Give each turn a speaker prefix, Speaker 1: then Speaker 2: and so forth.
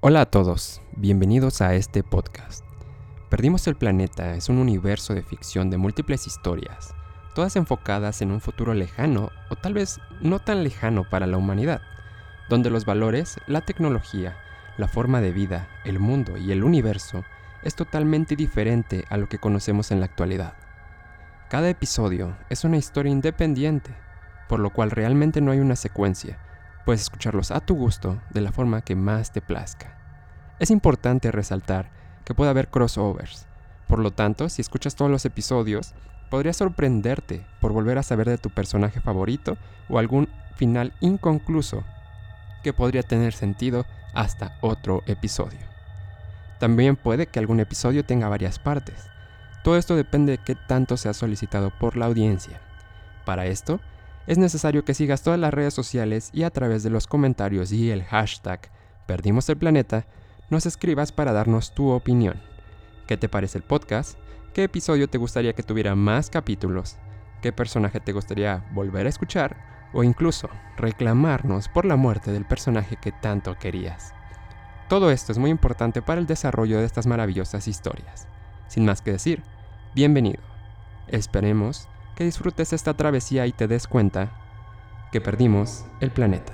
Speaker 1: Hola a todos, bienvenidos a este podcast. Perdimos el planeta es un universo de ficción de múltiples historias, todas enfocadas en un futuro lejano o tal vez no tan lejano para la humanidad, donde los valores, la tecnología, la forma de vida, el mundo y el universo es totalmente diferente a lo que conocemos en la actualidad. Cada episodio es una historia independiente, por lo cual realmente no hay una secuencia, Puedes escucharlos a tu gusto de la forma que más te plazca. Es importante resaltar que puede haber crossovers, por lo tanto, si escuchas todos los episodios, podría sorprenderte por volver a saber de tu personaje favorito o algún final inconcluso que podría tener sentido hasta otro episodio. También puede que algún episodio tenga varias partes. Todo esto depende de qué tanto sea solicitado por la audiencia. Para esto, es necesario que sigas todas las redes sociales y a través de los comentarios y el hashtag Perdimos el Planeta, nos escribas para darnos tu opinión. ¿Qué te parece el podcast? ¿Qué episodio te gustaría que tuviera más capítulos? ¿Qué personaje te gustaría volver a escuchar? O incluso reclamarnos por la muerte del personaje que tanto querías. Todo esto es muy importante para el desarrollo de estas maravillosas historias. Sin más que decir, bienvenido. Esperemos que disfrutes esta travesía y te des cuenta que perdimos el planeta.